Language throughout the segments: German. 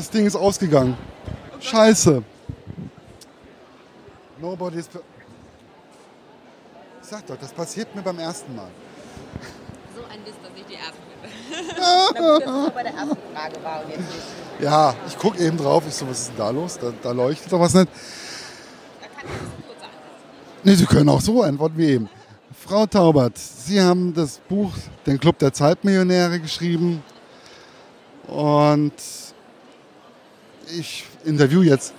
das Ding ist ausgegangen. Scheiße. Nobody's. Ich sag doch, das passiert mir beim ersten Mal. So ein Mist, dass ich die erste bin. das bei der ersten Frage war und jetzt nicht. Ja, ich gucke eben drauf. Ich so, was ist denn da los? Da, da leuchtet doch was nicht. Da kann ich ein kurz antworten. Nee, Sie können auch so antworten wie eben. Frau Taubert, Sie haben das Buch Den Club der Zeitmillionäre geschrieben. Und ich interview jetzt.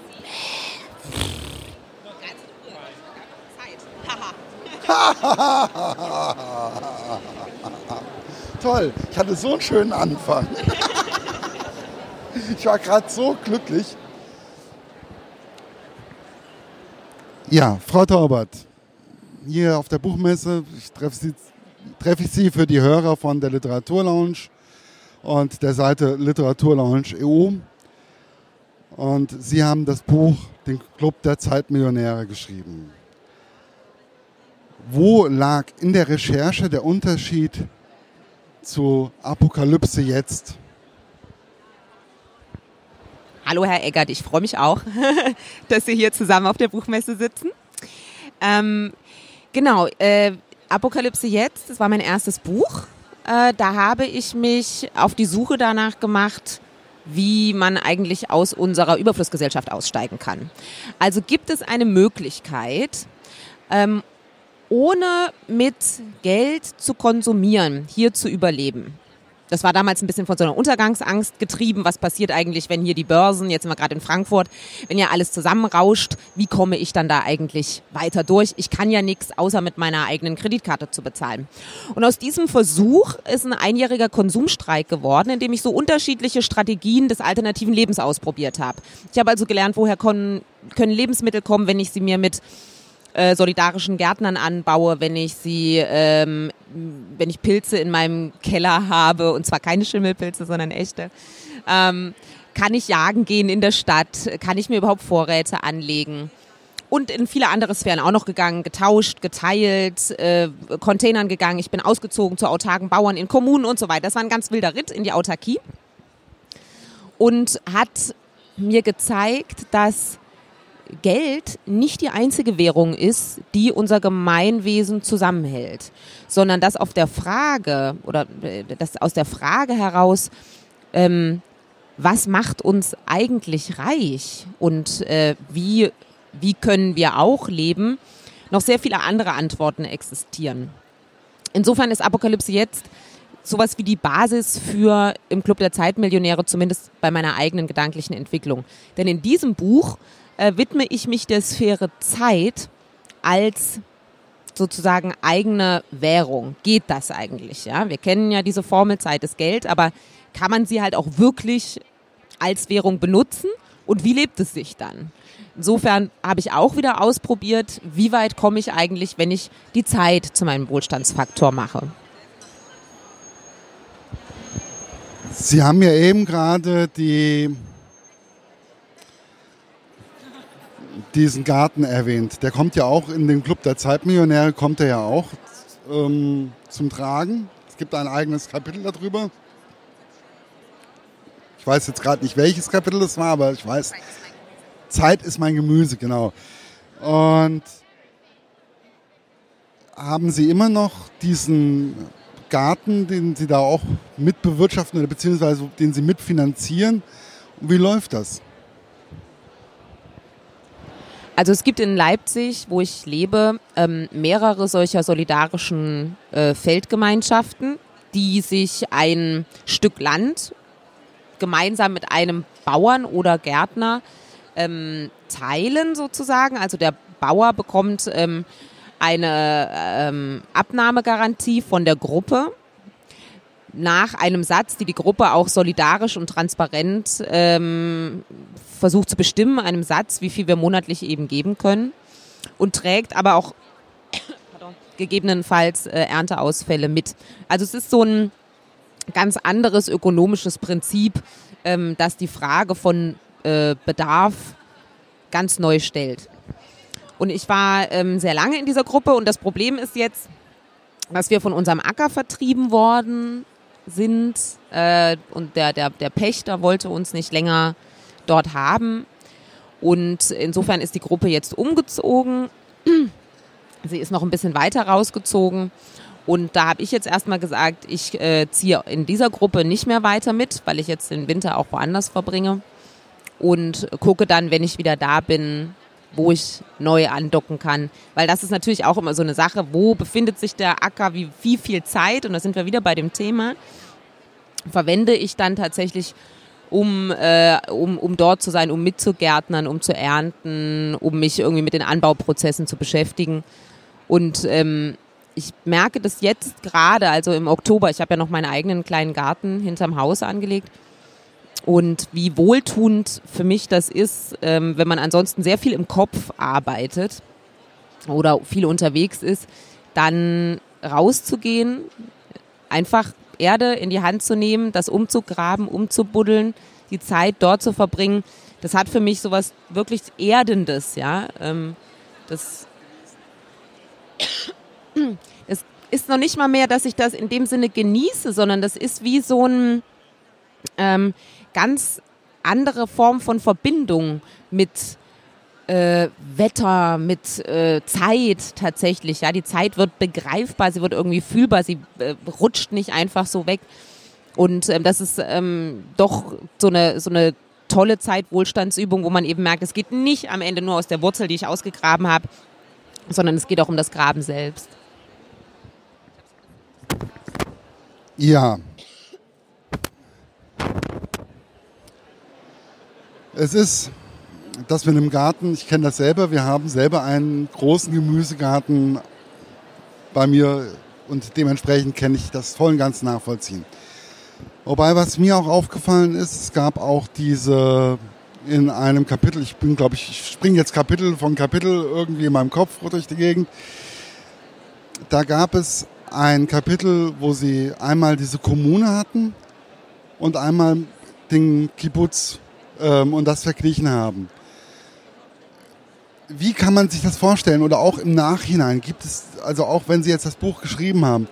Toll, ich hatte so einen schönen Anfang. Ich war gerade so glücklich. Ja, Frau Taubert, hier auf der Buchmesse, ich treffe Sie, treffe ich Sie für die Hörer von der Literaturlounge und der Seite Literaturlounge EU. Und Sie haben das Buch Den Club der Zeitmillionäre geschrieben. Wo lag in der Recherche der Unterschied zu Apokalypse jetzt? Hallo Herr Eggert, ich freue mich auch, dass wir hier zusammen auf der Buchmesse sitzen. Ähm, genau, äh, Apokalypse jetzt, das war mein erstes Buch. Äh, da habe ich mich auf die Suche danach gemacht, wie man eigentlich aus unserer Überflussgesellschaft aussteigen kann. Also gibt es eine Möglichkeit, ähm, ohne mit Geld zu konsumieren, hier zu überleben. Das war damals ein bisschen von so einer Untergangsangst getrieben. Was passiert eigentlich, wenn hier die Börsen, jetzt sind wir gerade in Frankfurt, wenn ja alles zusammenrauscht, wie komme ich dann da eigentlich weiter durch? Ich kann ja nichts, außer mit meiner eigenen Kreditkarte zu bezahlen. Und aus diesem Versuch ist ein einjähriger Konsumstreik geworden, in dem ich so unterschiedliche Strategien des alternativen Lebens ausprobiert habe. Ich habe also gelernt, woher können, können Lebensmittel kommen, wenn ich sie mir mit äh, solidarischen Gärtnern anbaue, wenn ich sie, ähm, wenn ich Pilze in meinem Keller habe, und zwar keine Schimmelpilze, sondern echte. Ähm, kann ich jagen gehen in der Stadt? Kann ich mir überhaupt Vorräte anlegen? Und in viele andere Sphären auch noch gegangen, getauscht, geteilt, äh, Containern gegangen. Ich bin ausgezogen zu autarken Bauern in Kommunen und so weiter. Das war ein ganz wilder Ritt in die Autarkie und hat mir gezeigt, dass Geld nicht die einzige Währung ist, die unser Gemeinwesen zusammenhält, sondern dass auf der Frage oder äh, dass aus der Frage heraus, ähm, was macht uns eigentlich reich und äh, wie, wie können wir auch leben, noch sehr viele andere Antworten existieren. Insofern ist Apokalypse jetzt sowas wie die Basis für im Club der Zeitmillionäre, zumindest bei meiner eigenen gedanklichen Entwicklung. Denn in diesem Buch äh, widme ich mich der Sphäre Zeit als sozusagen eigene Währung. Geht das eigentlich? Ja, wir kennen ja diese Formel Zeit ist Geld, aber kann man sie halt auch wirklich als Währung benutzen? Und wie lebt es sich dann? Insofern habe ich auch wieder ausprobiert, wie weit komme ich eigentlich, wenn ich die Zeit zu meinem Wohlstandsfaktor mache. Sie haben ja eben gerade die, diesen Garten erwähnt. Der kommt ja auch in den Club der Zeitmillionäre, kommt er ja auch ähm, zum Tragen. Es gibt ein eigenes Kapitel darüber. Ich weiß jetzt gerade nicht, welches Kapitel das war, aber ich weiß, Zeit ist mein Gemüse, genau. Und haben Sie immer noch diesen Garten, den Sie da auch mitbewirtschaften oder beziehungsweise den Sie mitfinanzieren? Und wie läuft das? Also es gibt in Leipzig, wo ich lebe, ähm, mehrere solcher solidarischen äh, Feldgemeinschaften, die sich ein Stück Land gemeinsam mit einem Bauern oder Gärtner ähm, teilen sozusagen. Also der Bauer bekommt ähm, eine ähm, Abnahmegarantie von der Gruppe nach einem Satz, die die Gruppe auch solidarisch und transparent ähm, versucht zu bestimmen, einem Satz, wie viel wir monatlich eben geben können und trägt aber auch pardon, gegebenenfalls äh, Ernteausfälle mit. Also es ist so ein ganz anderes ökonomisches Prinzip, ähm, das die Frage von äh, Bedarf ganz neu stellt. Und ich war ähm, sehr lange in dieser Gruppe und das Problem ist jetzt, dass wir von unserem Acker vertrieben worden sind äh, und der, der, der Pächter wollte uns nicht länger dort haben. Und insofern ist die Gruppe jetzt umgezogen. Sie ist noch ein bisschen weiter rausgezogen. Und da habe ich jetzt erstmal gesagt, ich äh, ziehe in dieser Gruppe nicht mehr weiter mit, weil ich jetzt den Winter auch woanders verbringe. Und gucke dann, wenn ich wieder da bin, wo ich neu andocken kann. Weil das ist natürlich auch immer so eine Sache, wo befindet sich der Acker, wie, wie viel Zeit, und da sind wir wieder bei dem Thema, verwende ich dann tatsächlich, um, äh, um, um dort zu sein, um mitzugärtnern, um zu ernten, um mich irgendwie mit den Anbauprozessen zu beschäftigen. Und ähm, ich merke das jetzt gerade, also im Oktober, ich habe ja noch meinen eigenen kleinen Garten hinterm Haus angelegt, und wie wohltuend für mich das ist, ähm, wenn man ansonsten sehr viel im Kopf arbeitet oder viel unterwegs ist, dann rauszugehen, einfach Erde in die Hand zu nehmen, das umzugraben, umzubuddeln, die Zeit dort zu verbringen, das hat für mich sowas wirklich Erdendes, ja. Ähm, das, das ist noch nicht mal mehr, dass ich das in dem Sinne genieße, sondern das ist wie so ein, ähm, ganz andere Form von Verbindung mit äh, Wetter, mit äh, Zeit tatsächlich. Ja, die Zeit wird begreifbar, sie wird irgendwie fühlbar, sie äh, rutscht nicht einfach so weg. Und ähm, das ist ähm, doch so eine, so eine tolle Zeitwohlstandsübung, wo man eben merkt, es geht nicht am Ende nur aus der Wurzel, die ich ausgegraben habe, sondern es geht auch um das Graben selbst. Ja, Es ist das mit dem Garten, ich kenne das selber, wir haben selber einen großen Gemüsegarten bei mir und dementsprechend kenne ich das voll und ganz nachvollziehen. Wobei, was mir auch aufgefallen ist, es gab auch diese in einem Kapitel, ich bin, glaube ich, ich springe jetzt Kapitel von Kapitel irgendwie in meinem Kopf durch die Gegend. Da gab es ein Kapitel, wo sie einmal diese Kommune hatten und einmal den Kibbutz ähm, und das verglichen haben. Wie kann man sich das vorstellen oder auch im Nachhinein? Gibt es, also auch wenn Sie jetzt das Buch geschrieben haben,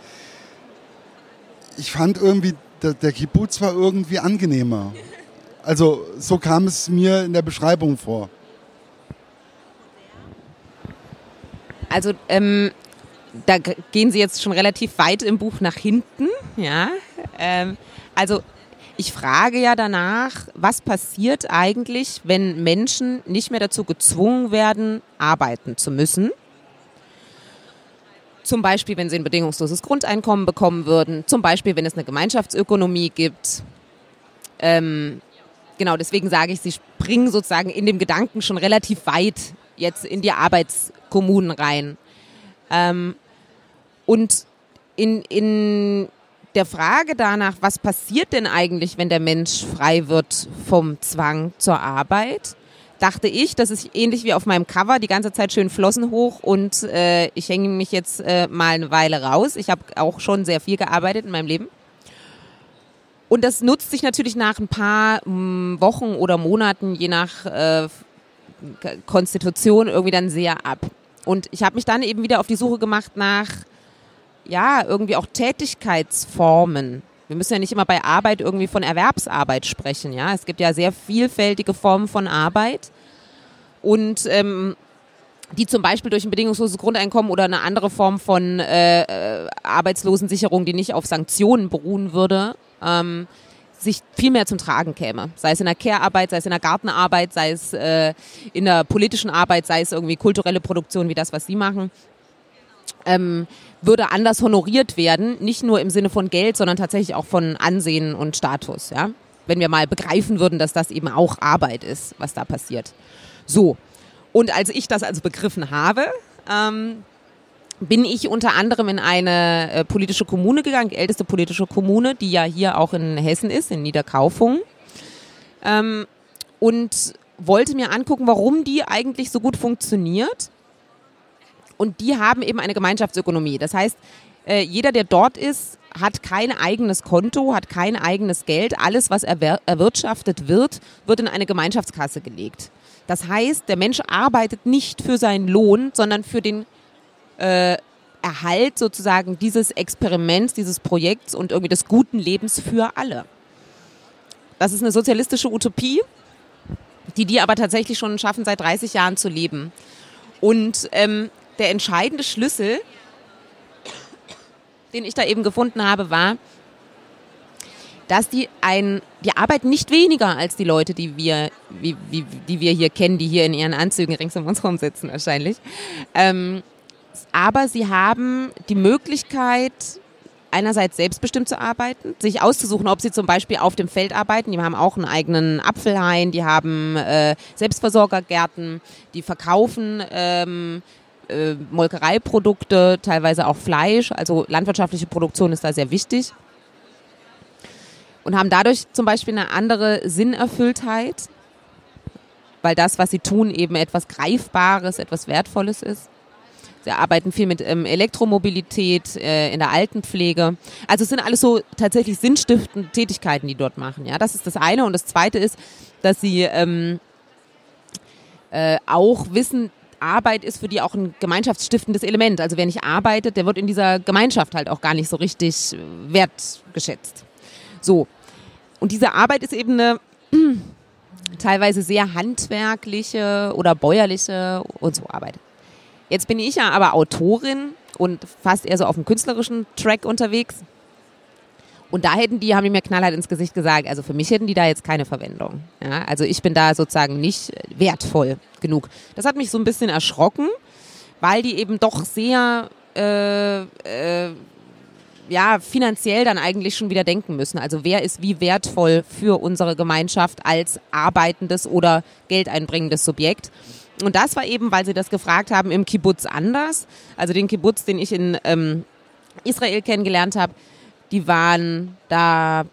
ich fand irgendwie, der, der Kibbutz war irgendwie angenehmer. Also so kam es mir in der Beschreibung vor. Also ähm, da gehen Sie jetzt schon relativ weit im Buch nach hinten, ja. Ähm, also ich frage ja danach, was passiert eigentlich, wenn Menschen nicht mehr dazu gezwungen werden, arbeiten zu müssen? Zum Beispiel, wenn sie ein bedingungsloses Grundeinkommen bekommen würden. Zum Beispiel, wenn es eine Gemeinschaftsökonomie gibt. Ähm, genau, deswegen sage ich, sie springen sozusagen in dem Gedanken schon relativ weit jetzt in die Arbeitskommunen rein. Ähm, und in, in der Frage danach, was passiert denn eigentlich, wenn der Mensch frei wird vom Zwang zur Arbeit, dachte ich, das ist ähnlich wie auf meinem Cover, die ganze Zeit schön Flossen hoch und äh, ich hänge mich jetzt äh, mal eine Weile raus. Ich habe auch schon sehr viel gearbeitet in meinem Leben. Und das nutzt sich natürlich nach ein paar mh, hm, Wochen oder Monaten, je nach äh, Konstitution, irgendwie dann sehr ab. Und ich habe mich dann eben wieder auf die Suche gemacht nach ja, irgendwie auch Tätigkeitsformen. Wir müssen ja nicht immer bei Arbeit irgendwie von Erwerbsarbeit sprechen, ja. Es gibt ja sehr vielfältige Formen von Arbeit und ähm, die zum Beispiel durch ein bedingungsloses Grundeinkommen oder eine andere Form von äh, äh, Arbeitslosensicherung, die nicht auf Sanktionen beruhen würde, ähm, sich viel mehr zum Tragen käme. Sei es in der Care-Arbeit, sei es in der Gartenarbeit, sei es äh, in der politischen Arbeit, sei es irgendwie kulturelle Produktion wie das, was Sie machen. Ähm, würde anders honoriert werden, nicht nur im Sinne von Geld, sondern tatsächlich auch von Ansehen und Status, ja. Wenn wir mal begreifen würden, dass das eben auch Arbeit ist, was da passiert. So. Und als ich das also begriffen habe, ähm, bin ich unter anderem in eine äh, politische Kommune gegangen, die älteste politische Kommune, die ja hier auch in Hessen ist, in Niederkaufung. Ähm, und wollte mir angucken, warum die eigentlich so gut funktioniert und die haben eben eine Gemeinschaftsökonomie. Das heißt, äh, jeder, der dort ist, hat kein eigenes Konto, hat kein eigenes Geld. Alles, was erwirtschaftet wird, wird in eine Gemeinschaftskasse gelegt. Das heißt, der Mensch arbeitet nicht für seinen Lohn, sondern für den äh, Erhalt sozusagen dieses Experiments, dieses Projekts und irgendwie des guten Lebens für alle. Das ist eine sozialistische Utopie. die die aber tatsächlich schon schaffen, seit 30 Jahren zu leben. Und ähm, der entscheidende Schlüssel, den ich da eben gefunden habe, war, dass die ein, die arbeiten nicht weniger als die Leute, die wir, wie, wie, die wir hier kennen, die hier in ihren Anzügen rings um uns herum sitzen wahrscheinlich. Ähm, aber sie haben die Möglichkeit, einerseits selbstbestimmt zu arbeiten, sich auszusuchen, ob sie zum Beispiel auf dem Feld arbeiten. Die haben auch einen eigenen Apfelhain, die haben äh, Selbstversorgergärten, die verkaufen ähm, äh, Molkereiprodukte, teilweise auch Fleisch. Also landwirtschaftliche Produktion ist da sehr wichtig. Und haben dadurch zum Beispiel eine andere Sinnerfülltheit, weil das, was sie tun, eben etwas Greifbares, etwas Wertvolles ist. Sie arbeiten viel mit ähm, Elektromobilität äh, in der Altenpflege. Also es sind alles so tatsächlich sinnstiftende Tätigkeiten, die dort machen. Ja, das ist das eine. Und das zweite ist, dass sie ähm, äh, auch wissen, Arbeit ist für die auch ein gemeinschaftsstiftendes Element. Also wer nicht arbeitet, der wird in dieser Gemeinschaft halt auch gar nicht so richtig wertgeschätzt. So. Und diese Arbeit ist eben eine teilweise sehr handwerkliche oder bäuerliche und so Arbeit. Jetzt bin ich ja aber Autorin und fast eher so auf dem künstlerischen Track unterwegs. Und da hätten die, haben die mir knallhart ins Gesicht gesagt, also für mich hätten die da jetzt keine Verwendung. Ja, also ich bin da sozusagen nicht wertvoll genug. Das hat mich so ein bisschen erschrocken, weil die eben doch sehr äh, äh, ja, finanziell dann eigentlich schon wieder denken müssen. Also wer ist wie wertvoll für unsere Gemeinschaft als arbeitendes oder geldeinbringendes Subjekt? Und das war eben, weil sie das gefragt haben, im Kibbutz anders. Also den Kibbutz, den ich in ähm, Israel kennengelernt habe, die waren da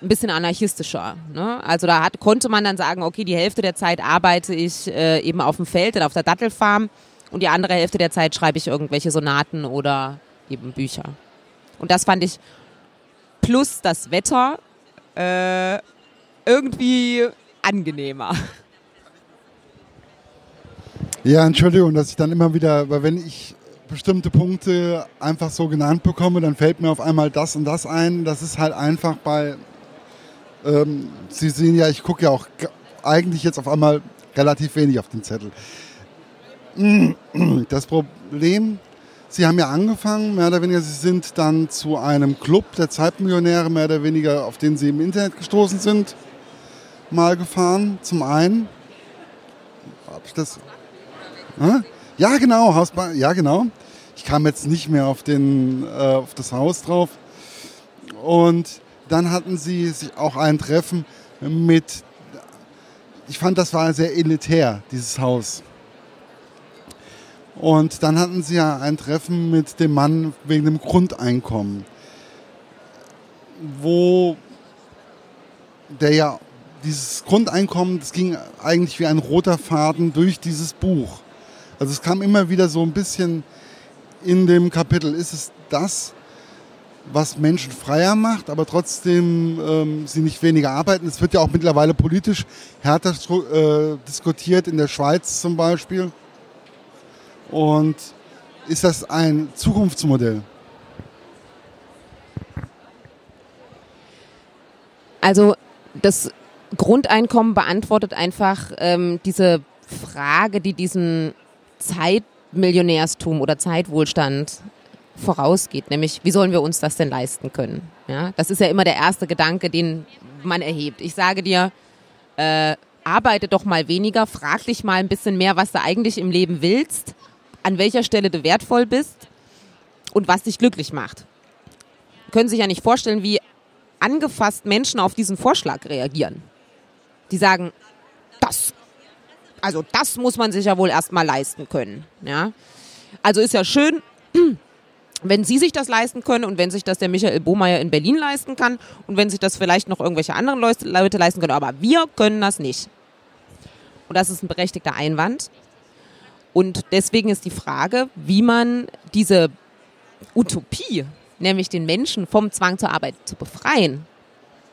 ein bisschen anarchistischer. Ne? Also da hat, konnte man dann sagen, okay, die Hälfte der Zeit arbeite ich äh, eben auf dem Feld und auf der Dattelfarm und die andere Hälfte der Zeit schreibe ich irgendwelche Sonaten oder eben Bücher. Und das fand ich plus das Wetter äh, irgendwie angenehmer. Ja, Entschuldigung, dass ich dann immer wieder, weil wenn ich bestimmte Punkte einfach so genannt bekomme, dann fällt mir auf einmal das und das ein. Das ist halt einfach bei, ähm, Sie sehen ja, ich gucke ja auch eigentlich jetzt auf einmal relativ wenig auf den Zettel. Das Problem, Sie haben ja angefangen, mehr oder weniger, Sie sind dann zu einem Club der Zeitmillionäre, mehr oder weniger, auf den Sie im Internet gestoßen sind, mal gefahren, zum einen. Habe ich das ja, genau, Hausbahn, ja, genau. Ich kam jetzt nicht mehr auf, den, äh, auf das Haus drauf. Und dann hatten sie sich auch ein Treffen mit, ich fand, das war sehr elitär, dieses Haus. Und dann hatten sie ja ein Treffen mit dem Mann wegen dem Grundeinkommen, wo der ja dieses Grundeinkommen, das ging eigentlich wie ein roter Faden durch dieses Buch. Also es kam immer wieder so ein bisschen in dem Kapitel, ist es das, was Menschen freier macht, aber trotzdem ähm, sie nicht weniger arbeiten. Es wird ja auch mittlerweile politisch härter äh, diskutiert, in der Schweiz zum Beispiel. Und ist das ein Zukunftsmodell? Also das Grundeinkommen beantwortet einfach ähm, diese Frage, die diesen Zeitmillionärstum oder Zeitwohlstand vorausgeht, nämlich wie sollen wir uns das denn leisten können? Ja, das ist ja immer der erste Gedanke, den man erhebt. Ich sage dir, äh, arbeite doch mal weniger, frag dich mal ein bisschen mehr, was du eigentlich im Leben willst, an welcher Stelle du wertvoll bist und was dich glücklich macht. Können sich ja nicht vorstellen, wie angefasst Menschen auf diesen Vorschlag reagieren. Die sagen, das also das muss man sich ja wohl erstmal leisten können. Ja? Also ist ja schön, wenn Sie sich das leisten können und wenn sich das der Michael Bohmeier in Berlin leisten kann und wenn sich das vielleicht noch irgendwelche anderen Leute leisten können, aber wir können das nicht. Und das ist ein berechtigter Einwand. Und deswegen ist die Frage, wie man diese Utopie, nämlich den Menschen vom Zwang zur Arbeit zu befreien,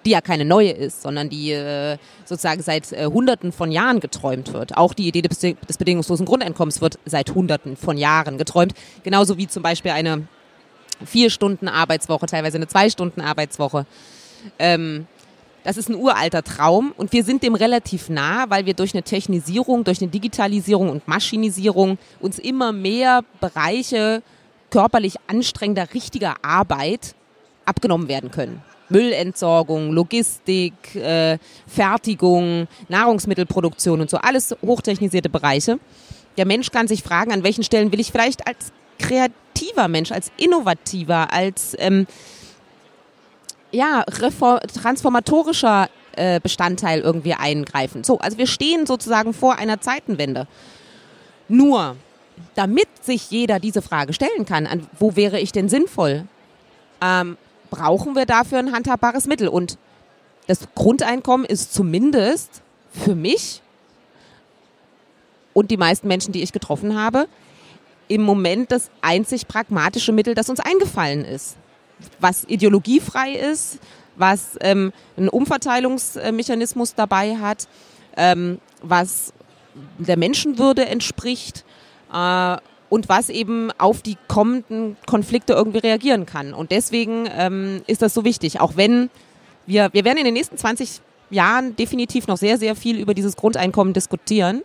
die ja keine neue ist, sondern die äh, sozusagen seit äh, Hunderten von Jahren geträumt wird. Auch die Idee des, bedingungslosen Grundeinkommens wird seit Hunderten von Jahren geträumt. Genauso wie zum Beispiel eine vier Stunden Arbeitswoche, teilweise eine zwei Stunden Arbeitswoche. Ähm, Das ist ein uralter Traum und wir sind dem relativ nah, weil wir durch eine Technisierung, durch eine Digitalisierung und Maschinisierung uns immer mehr Bereiche körperlich anstrengender, richtiger Arbeit abgenommen werden können. Müllentsorgung, Logistik, äh, Fertigung, Nahrungsmittelproduktion und so, alles hochtechnisierte Bereiche. Der Mensch kann sich fragen, an welchen Stellen will ich vielleicht als kreativer Mensch, als innovativer, als ähm, ja, transformatorischer äh, Bestandteil irgendwie eingreifen. So, also wir stehen sozusagen vor einer Zeitenwende. Nur, damit sich jeder diese Frage stellen kann, an, wo wäre ich denn sinnvoll, ähm, brauchen wir dafür ein handhabbares Mittel. Und das Grundeinkommen ist zumindest für mich und die meisten Menschen, die ich getroffen habe, im Moment das einzig pragmatische Mittel, das uns eingefallen ist. Was ideologiefrei ist, was ähm, einen Umverteilungsmechanismus dabei hat, ähm, was der Menschenwürde entspricht äh, und was eben auf die kommenden Konflikte irgendwie reagieren kann. Und deswegen ähm, ist das so wichtig, auch wenn wir, wir werden in den nächsten 20 Jahren definitiv noch sehr, sehr viel über dieses Grundeinkommen diskutieren.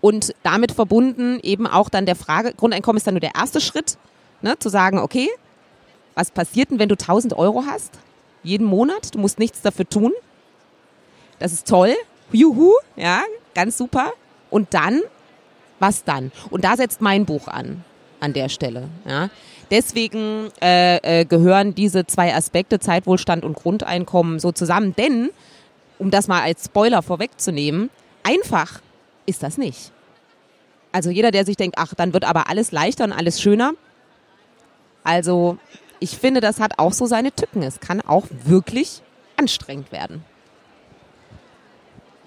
Und damit verbunden eben auch dann der Frage, Grundeinkommen ist dann nur der erste Schritt, ne, zu sagen, okay, was passiert denn, wenn du 1000 Euro hast? Jeden Monat, du musst nichts dafür tun. Das ist toll. Juhu, ja, ganz super. Und dann was dann? Und da setzt mein Buch an, an der Stelle. Ja. Deswegen äh, äh, gehören diese zwei Aspekte, Zeitwohlstand und Grundeinkommen, so zusammen. Denn, um das mal als Spoiler vorwegzunehmen, einfach ist das nicht. Also jeder, der sich denkt, ach, dann wird aber alles leichter und alles schöner. Also ich finde, das hat auch so seine Tücken. Es kann auch wirklich anstrengend werden.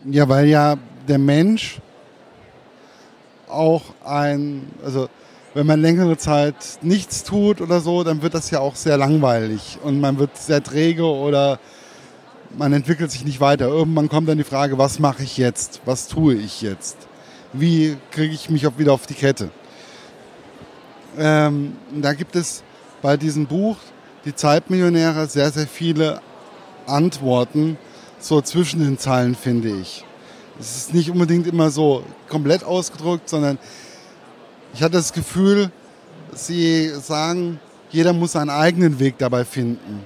Ja, weil ja der Mensch auch ein, also wenn man längere Zeit nichts tut oder so, dann wird das ja auch sehr langweilig und man wird sehr träge oder man entwickelt sich nicht weiter. Irgendwann kommt dann die Frage, was mache ich jetzt? Was tue ich jetzt? Wie kriege ich mich auch wieder auf die Kette? Ähm, da gibt es bei diesem Buch, Die Zeitmillionäre, sehr, sehr viele Antworten, so zwischen den Zeilen, finde ich. Es ist nicht unbedingt immer so komplett ausgedrückt, sondern ich hatte das Gefühl, sie sagen, jeder muss seinen eigenen Weg dabei finden,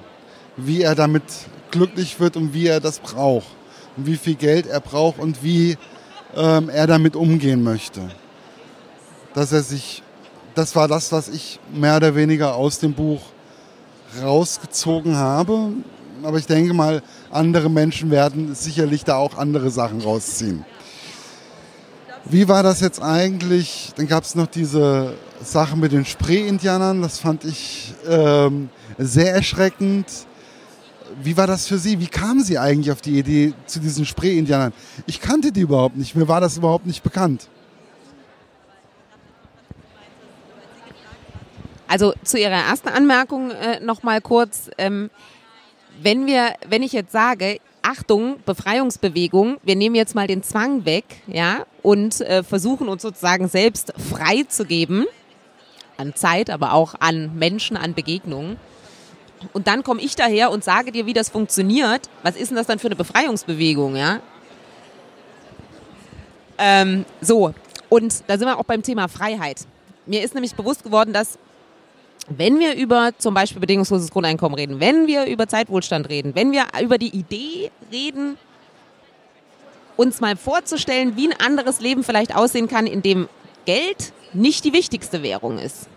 wie er damit glücklich wird und wie er das braucht. Und wie viel Geld er braucht und wie ähm, er damit umgehen möchte. Dass er sich, das war das, was ich mehr oder weniger aus dem Buch rausgezogen habe aber ich denke mal, andere Menschen werden sicherlich da auch andere Sachen rausziehen. Wie war das jetzt eigentlich? Dann gab es noch diese Sache mit den Spree-Indianern, das fand ich ähm, sehr erschreckend. Wie war das für Sie? Wie kamen Sie eigentlich auf die Idee zu diesen Spree-Indianern? Ich kannte die überhaupt nicht, mir war das überhaupt nicht bekannt. Also zu Ihrer ersten Anmerkung äh, noch mal kurz. Ähm, wenn wir, wenn ich jetzt sage, Achtung, Befreiungsbewegung, wir nehmen jetzt mal den Zwang weg, ja, und äh, versuchen uns sozusagen selbst frei zu geben, an Zeit, aber auch an Menschen, an Begegnungen. Und dann komme ich daher und sage dir, wie das funktioniert. Was ist denn das dann für eine Befreiungsbewegung, ja? Ähm, so, und da sind wir auch beim Thema Freiheit. Mir ist nämlich bewusst geworden, dass wenn wir über zum Beispiel bedingungsloses Grundeinkommen reden, wenn wir über Zeitwohlstand reden, wenn wir über die Idee reden, uns mal vorzustellen, wie ein anderes Leben vielleicht aussehen kann, in dem Geld nicht die wichtigste Währung ist.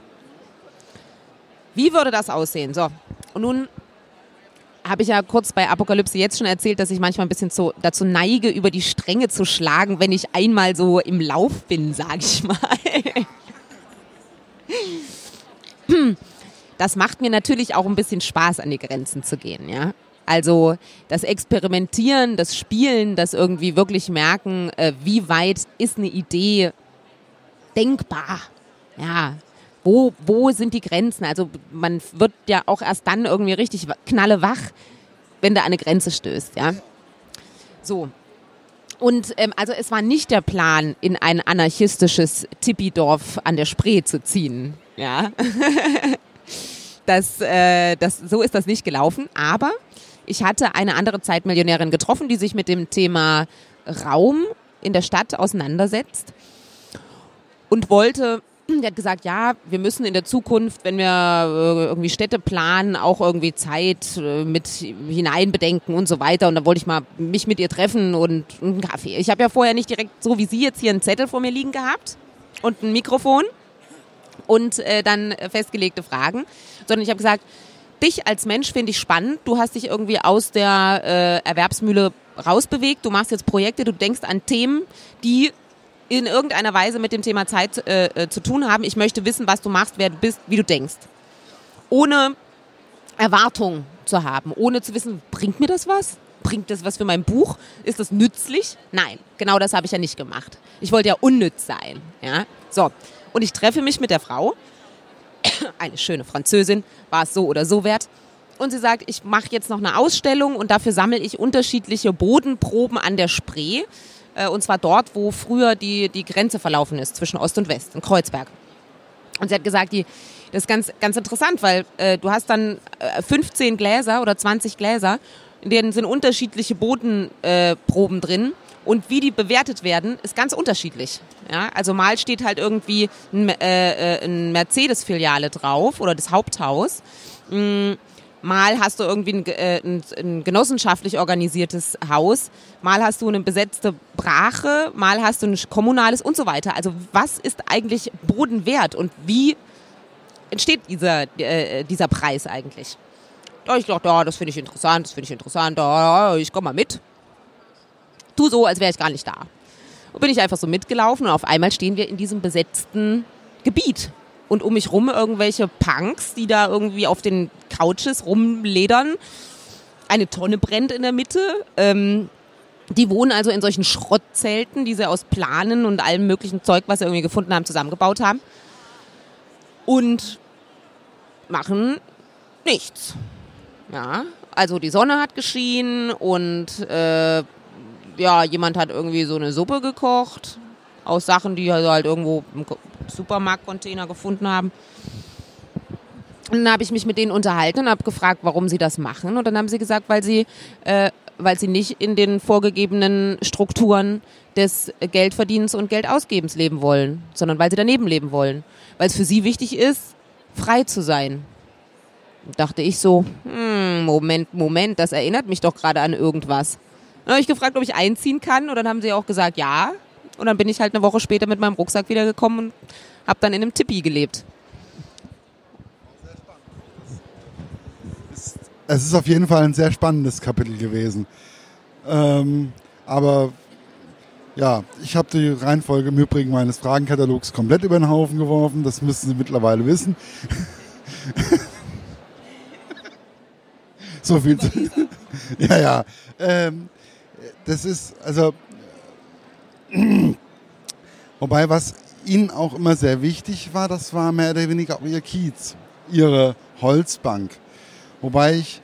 Wie würde das aussehen? So, und nun habe ich ja kurz bei Apokalypse jetzt schon erzählt, dass ich manchmal ein bisschen zu, dazu neige, über die Stränge zu schlagen, wenn ich einmal so im Lauf bin, sage ich mal. Das macht mir natürlich auch ein bisschen Spaß, an die Grenzen zu gehen, ja. Also das Experimentieren, das Spielen, das irgendwie wirklich merken, äh, wie weit ist eine Idee denkbar, ja. Wo, wo sind die Grenzen? Also man wird ja auch erst dann irgendwie richtig knallewach, wenn du an eine Grenze stößt, ja. So, und ähm, also es war nicht der Plan, in ein anarchistisches Tippidorf an der Spree zu ziehen. Ja. das, äh, das, so ist das nicht gelaufen. Aber ich hatte eine andere Zeitmillionärin getroffen, die sich mit dem Thema Raum in der Stadt auseinandersetzt und wollte der hat gesagt, ja, wir müssen in der Zukunft, wenn wir äh, irgendwie Städte planen, auch irgendwie Zeit äh, mit hineinbedenken und so weiter. Und da wollte ich mal mich mit ihr treffen und einen Kaffee. Ich habe ja vorher nicht direkt so wie Sie jetzt hier einen Zettel vor mir liegen gehabt und ein Mikrofon und äh, dann festgelegte Fragen, sondern ich habe gesagt, dich als Mensch finde ich spannend. Du hast dich irgendwie aus der äh, Erwerbsmühle rausbewegt. Du machst jetzt Projekte, du denkst an Themen, die in irgendeiner Weise mit dem Thema Zeit äh, äh, zu tun haben. Ich möchte wissen, was du machst, wer du bist, wie du denkst. Ohne Erwartung zu haben, ohne zu wissen, bringt mir das was? Bringt das was für mein Buch? Ist das nützlich? Nein, genau das habe ich ja nicht gemacht. Ich wollte ja unnütz sein. Ja? So, und ich treffe mich mit der Frau, eine schöne Französin, war es so oder so wert. Und sie sagt, ich mache jetzt noch eine Ausstellung und dafür sammle ich unterschiedliche Bodenproben an der Spree äh, und zwar dort, wo früher die, die Grenze verlaufen ist zwischen Ost und West, in Kreuzberg. Und sie hat gesagt, die, das ist ganz, ganz interessant, weil äh, du hast dann äh, 15 Gläser oder 20 Gläser, in denen sind unterschiedliche Bodenproben äh, drin. Und wie die bewertet werden, ist ganz unterschiedlich. Ja, also mal steht halt irgendwie ein, äh, äh, ein Mercedes-Filiale drauf oder das Haupthaus. Mm Mal hast du irgendwie ein, äh, ein, ein, genossenschaftlich organisiertes Haus, mal hast du eine besetzte Brache, mal hast du ein kommunales und so weiter. Also was ist eigentlich Boden wert und wie entsteht dieser, äh, dieser Preis eigentlich? Da ich dachte, ja, das finde ich interessant, das finde ich interessant, ja, ich komme mal mit. Tu so, als wäre ich gar nicht da. Und bin ich einfach so mitgelaufen und auf einmal stehen wir in diesem besetzten Gebiet und um mich rum irgendwelche Punks, die da irgendwie auf den Couches rumledern. Eine Tonne brennt in der Mitte. Ähm, die wohnen also in solchen Schrottzelten, die sie aus Planen und allem möglichen Zeug, was sie irgendwie gefunden haben, zusammengebaut haben. Und machen nichts. Ja, also die Sonne hat geschienen und äh, ja, jemand hat irgendwie so eine Suppe gekocht aus Sachen, die also halt irgendwo im Supermarktcontainer gefunden haben. Und dann habe ich mich mit denen unterhalten und habe gefragt, warum sie das machen. Und dann haben sie gesagt, weil sie, äh, weil sie nicht in den vorgegebenen Strukturen des Geldverdienens und Geldausgebens leben wollen, sondern weil sie daneben leben wollen. Weil es für sie wichtig ist, frei zu sein. Und dachte ich so, hm, Moment, Moment, das erinnert mich doch gerade an irgendwas. Dann habe ich gefragt, ob ich einziehen kann und dann haben sie auch gesagt, ja, und dann bin ich halt eine Woche später mit meinem Rucksack wiedergekommen und habe dann in einem Tippi gelebt. Es ist auf jeden Fall ein sehr spannendes Kapitel gewesen. Ähm, aber ja, ich habe die Reihenfolge im Übrigen meines Fragenkatalogs komplett über den Haufen geworfen. Das müssen Sie mittlerweile wissen. so viel. Zu ja, ja. Ähm, das ist, also Wobei, was ihnen auch immer sehr wichtig war, das war mehr oder weniger auch ihr Kiez, ihre Holzbank. Wobei ich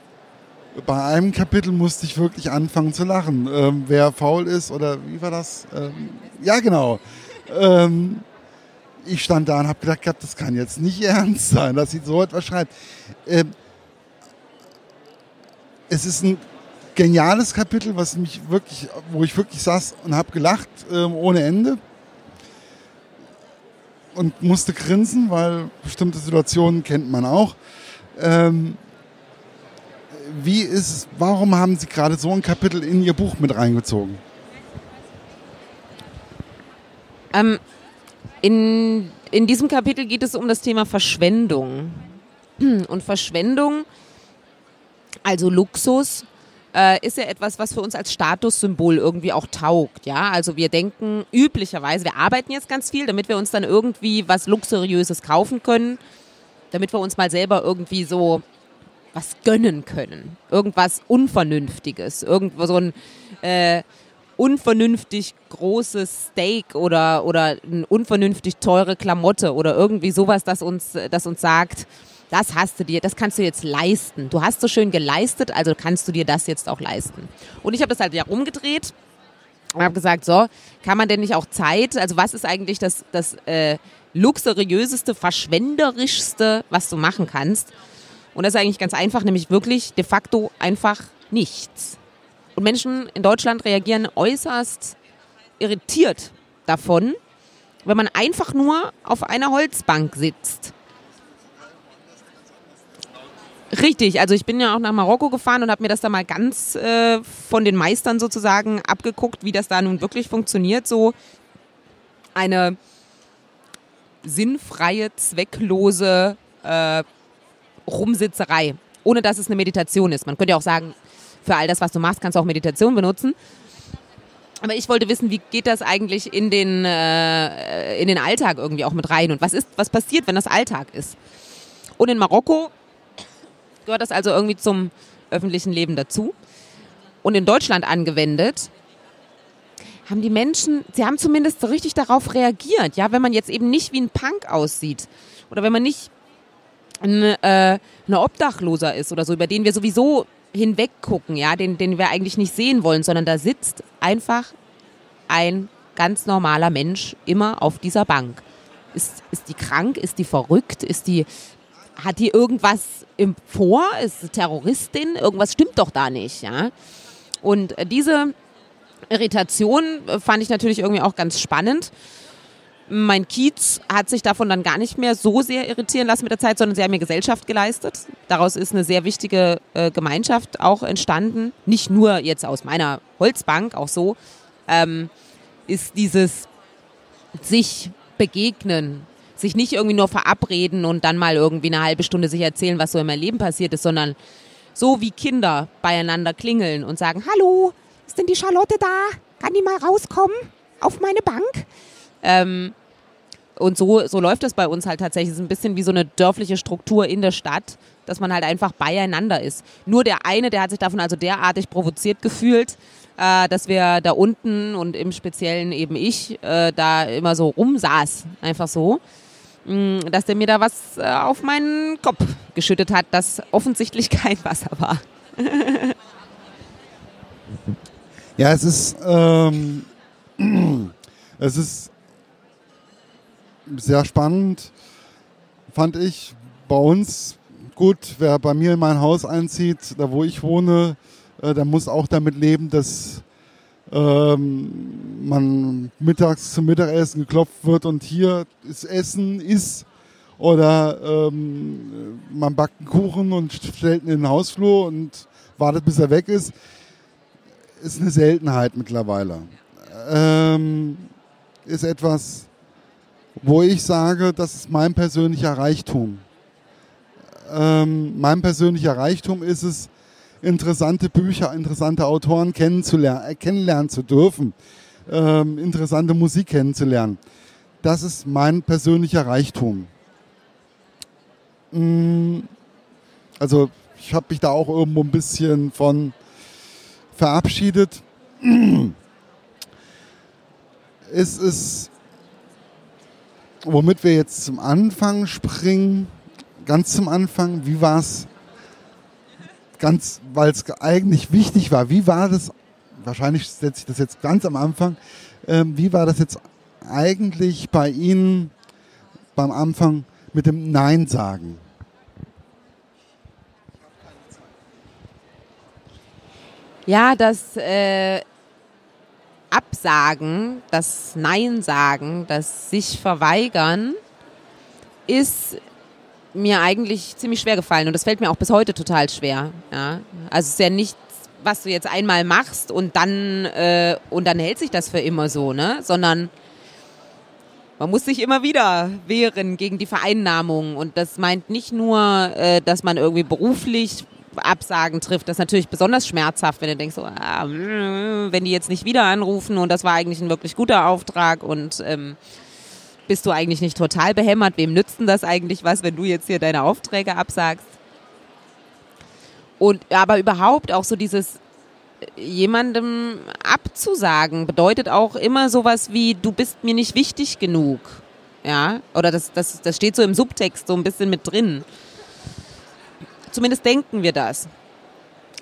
bei einem Kapitel musste ich wirklich anfangen zu lachen. Ähm, wer faul ist oder wie war das? Ähm, ja, genau. Ähm, ich stand da und habe gedacht, das kann jetzt nicht ernst sein, dass sie so etwas schreibt. Ähm, es ist ein geniales Kapitel, was mich wirklich, wo ich wirklich saß und habe gelacht ähm, ohne Ende und musste grinsen, weil bestimmte Situationen kennt man auch. Ähm, wie ist, warum haben Sie gerade so ein Kapitel in Ihr Buch mit reingezogen? Ähm, in, in diesem Kapitel geht es um das Thema Verschwendung. Und Verschwendung, also Luxus, äh, ist ja etwas, was für uns als Statussymbol irgendwie auch taugt. Ja, also wir denken üblicherweise, wir arbeiten jetzt ganz viel, damit wir uns dann irgendwie was Luxuriöses kaufen können, damit wir uns mal selber irgendwie so was gönnen können. Irgendwas Unvernünftiges, irgendwo so ein äh, unvernünftig großes Steak oder, oder eine unvernünftig teure Klamotte oder irgendwie sowas, das uns, das uns sagt, das hast du dir, das kannst du jetzt leisten. Du hast so schön geleistet, also kannst du dir das jetzt auch leisten. Und ich habe das halt ja rumgedreht und habe gesagt, so, kann man denn nicht auch Zeit, also was ist eigentlich das, das äh, luxuriöseste, verschwenderischste, was du machen kannst? Und das ist eigentlich ganz einfach, nämlich wirklich de facto einfach nichts. Und Menschen in Deutschland reagieren äußerst irritiert davon, wenn man einfach nur auf einer Holzbank sitzt. Richtig, also ich bin ja auch nach Marokko gefahren und habe mir das da mal ganz äh, von den Meistern sozusagen abgeguckt, wie das da nun wirklich funktioniert. So eine sinnfreie, zwecklose äh, Rumsitzerei, ohne dass es eine Meditation ist. Man könnte ja auch sagen, für all das, was du machst, kannst du auch Meditation benutzen. Aber ich wollte wissen, wie geht das eigentlich in den, äh, in den Alltag irgendwie auch mit rein und was ist, was passiert, wenn das Alltag ist? Und in Marokko gehört das also irgendwie zum öffentlichen Leben dazu. Und in Deutschland angewendet, haben die Menschen, sie haben zumindest so richtig darauf reagiert. Ja, wenn man jetzt eben nicht wie ein Punk aussieht oder wenn man nicht ein, äh, Obdachloser ist oder so, über den wir sowieso hinweggucken, ja, den, den wir eigentlich nicht sehen wollen, sondern da sitzt einfach ein ganz normaler Mensch immer auf dieser Bank. Ist, ist die krank? Ist die verrückt? Ist die hat die irgendwas im Vor? Ist sie Terroristin? Irgendwas stimmt doch da nicht, ja. Und diese Irritation äh, fand ich natürlich irgendwie auch ganz spannend. Mein Kiez hat sich davon dann gar nicht mehr so sehr irritieren lassen mit der Zeit, sondern sie haben mir Gesellschaft geleistet. Daraus ist eine sehr wichtige äh, Gemeinschaft auch entstanden. Nicht nur jetzt aus meiner Holzbank, auch so ähm, ist dieses sich begegnen, sich nicht irgendwie nur verabreden und dann mal irgendwie eine halbe Stunde sich erzählen, was so in meinem Leben passiert ist, sondern so wie Kinder beieinander klingeln und sagen, hallo, ist denn die Charlotte da? Kann die mal rauskommen auf meine Bank? Ähm, und so, so läuft das bei uns halt tatsächlich. Es ist ein bisschen wie so eine dörfliche Struktur in der Stadt, dass man halt einfach beieinander ist. Nur der eine, der hat sich davon also derartig provoziert gefühlt, äh, dass wir da unten und im Speziellen eben ich äh, da immer so rumsaß, einfach so. Mm, dass der mir da was äh, auf meinen Kopf geschüttet hat, das offensichtlich kein Wasser war. ja, es ist, ähm, es ist sehr spannend, fand ich. Bei uns, gut, wer bei mir in mein Haus einzieht, da wo ich wohne, äh, der muss auch damit leben, dass ähm, man mittags zum Mittagessen geklopft wird und hier ist Essen, ist oder ähm, man backt einen Kuchen und stellt ihn in den Hausflur und wartet, bis er weg ist, ist eine Seltenheit mittlerweile. Ähm, ist etwas, wo ich sage, das ist mein persönlicher Reichtum. Ähm, mein persönlicher Reichtum ist es, interessante Bücher, interessante Autoren kennenzulernen, kennenlernen zu dürfen, ähm, interessante Musik kennenzulernen. Das ist mein persönlicher Reichtum. Mm, also ich habe mich da auch irgendwo ein bisschen von verabschiedet. Es ist, womit wir jetzt zum Anfang springen, ganz zum Anfang, wie war es ganz, weil es eigentlich wichtig war. Wie war das, wahrscheinlich setze ich das jetzt ganz am Anfang, ähm, wie war das jetzt eigentlich bei Ihnen beim Anfang mit dem Nein sagen? Ja, das äh, Absagen, das Nein sagen, das sich verweigern ist mir eigentlich ziemlich schwer gefallen und das fällt mir auch bis heute total schwer. Ja? Also es ist ja nichts, was du jetzt einmal machst und dann äh, und dann hält sich das für immer so, ne? Sondern man muss sich immer wieder wehren gegen die Vereinnahmung und das meint nicht nur, äh, dass man irgendwie beruflich Absagen trifft. Das ist natürlich besonders schmerzhaft, wenn du denkst, so, ah, wenn die jetzt nicht wieder anrufen und das war eigentlich ein wirklich guter Auftrag und ähm, bist du eigentlich nicht total behämmert? Wem nützt denn das eigentlich was, wenn du jetzt hier deine Aufträge absagst? Und aber überhaupt auch so dieses äh, jemandem abzusagen bedeutet auch immer sowas wie du bist mir nicht wichtig genug. Ja, oder das, das, das steht so im Subtext so ein bisschen mit drin. Zumindest denken wir das.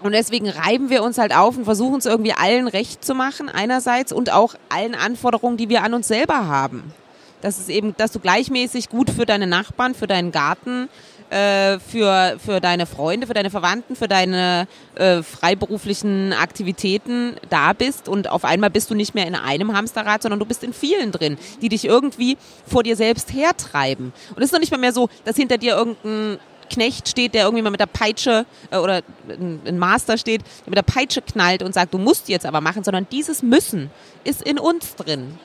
Und deswegen reiben wir uns halt auf und versuchen es irgendwie allen recht zu machen, einerseits, und auch allen Anforderungen, die wir an uns selber haben. Das ist eben, dass du gleichmäßig gut für deine Nachbarn, für deinen Garten, äh, für, für deine Freunde, für deine Verwandten, für deine äh, freiberuflichen Aktivitäten da bist und auf einmal bist du nicht mehr in einem Hamsterrad, sondern du bist in vielen drin, die dich irgendwie vor dir selbst hertreiben. Und es ist noch nicht mal mehr so, dass hinter dir irgendein Knecht steht, der irgendwie mal mit der Peitsche äh, oder ein Master steht, der mit der Peitsche knallt und sagt, du musst jetzt aber machen, sondern dieses Müssen ist in uns drin.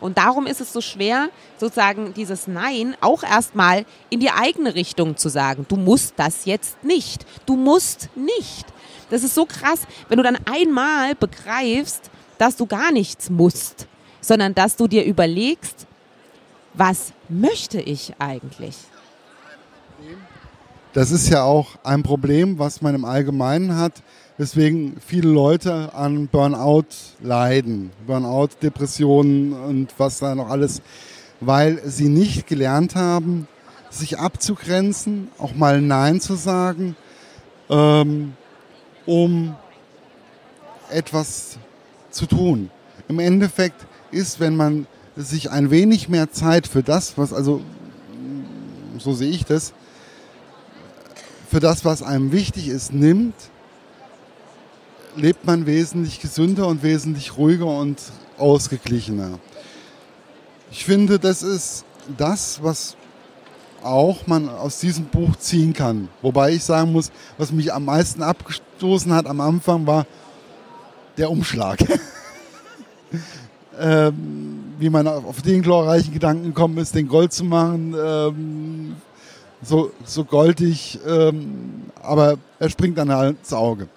Und darum ist es so schwer, sozusagen dieses Nein auch erstmal in die eigene Richtung zu sagen. Du musst das jetzt nicht. Du musst nicht. Das ist so krass, wenn du dann einmal begreifst, dass du gar nichts musst, sondern dass du dir überlegst, was möchte ich eigentlich? Das ist ja auch ein Problem, was man im Allgemeinen hat, weswegen viele Leute an Burnout leiden. Burnout, Depressionen und was da noch alles, weil sie nicht gelernt haben, sich abzugrenzen, auch mal Nein zu sagen, ähm, um etwas zu tun. Im Endeffekt ist, wenn man sich ein wenig mehr Zeit für das, was also, so sehe ich das, für das, was einem wichtig ist, nimmt, lebt man wesentlich gesünder und wesentlich ruhiger und ausgeglichener. Ich finde, das ist das, was auch man aus diesem Buch ziehen kann. Wobei ich sagen muss, was mich am meisten abgestoßen hat am Anfang war der Umschlag. ähm, wie man auf den glorreichen Gedanken gekommen ist, den Gold zu machen, ähm, so, so goldig, ähm, aber er springt dann halt ins Auge.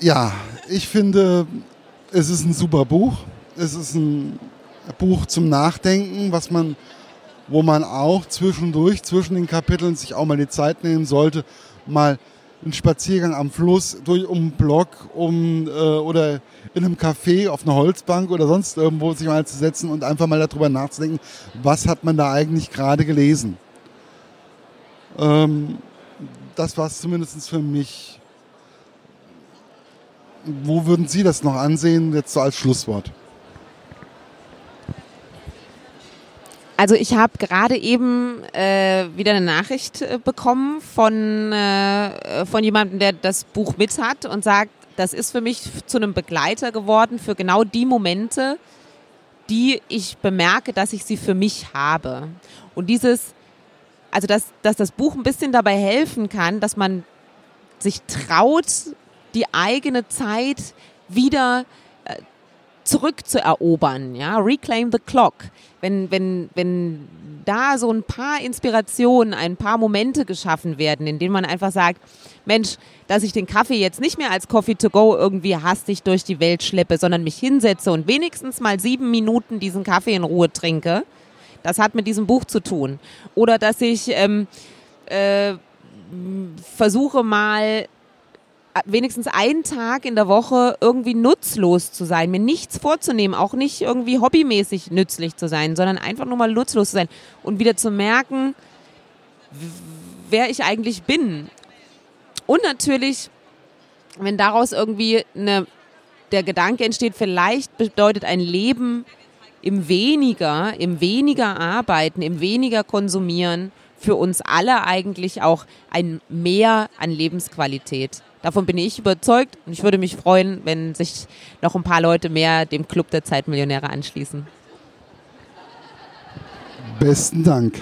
Ja, ich finde, es ist ein super Buch. Es ist ein Buch zum Nachdenken, was man, wo man auch zwischendurch, zwischen den Kapiteln sich auch mal die Zeit nehmen sollte, mal einen Spaziergang am Fluss, durch um einen Block, um äh, oder in einem Café auf einer Holzbank oder sonst irgendwo sich mal zu setzen und einfach mal darüber nachzudenken, was hat man da eigentlich gerade gelesen. Ähm, das war es zumindest für mich. Wo würden Sie das noch ansehen, jetzt so als Schlusswort? Also ich habe gerade eben äh, wieder eine Nachricht äh, bekommen von, äh, von jemandem, der das Buch mit hat und sagt, das ist für mich zu einem Begleiter geworden für genau die Momente, die ich bemerke, dass ich sie für mich habe. Und dieses, also dass, dass das Buch ein bisschen dabei helfen kann, dass man sich traut, die eigene Zeit wieder äh, zurückzuerobern, ja, reclaim the clock. Wenn, wenn, wenn da so ein paar Inspirationen, ein paar Momente geschaffen werden, in denen man einfach sagt, Mensch, dass ich den Kaffee jetzt nicht mehr als Coffee to go irgendwie hastig durch die Welt schleppe, sondern mich hinsetze und wenigstens mal sieben Minuten diesen Kaffee in Ruhe trinke, das hat mit diesem Buch zu tun. Oder dass ich ähm, äh, versuche mal wenigstens einen Tag in der Woche irgendwie nutzlos zu sein, mir nichts vorzunehmen, auch nicht irgendwie hobbymäßig nützlich zu sein, sondern einfach nur mal nutzlos zu sein und wieder zu merken, wer ich eigentlich bin. Und natürlich, wenn daraus irgendwie eine, der Gedanke entsteht, vielleicht bedeutet ein Leben im weniger, im weniger arbeiten, im weniger konsumieren für uns alle eigentlich auch ein Mehr an Lebensqualität. Davon bin ich überzeugt und ich würde mich freuen, wenn sich noch ein paar Leute mehr dem Club der Zeitmillionäre anschließen. Besten Dank.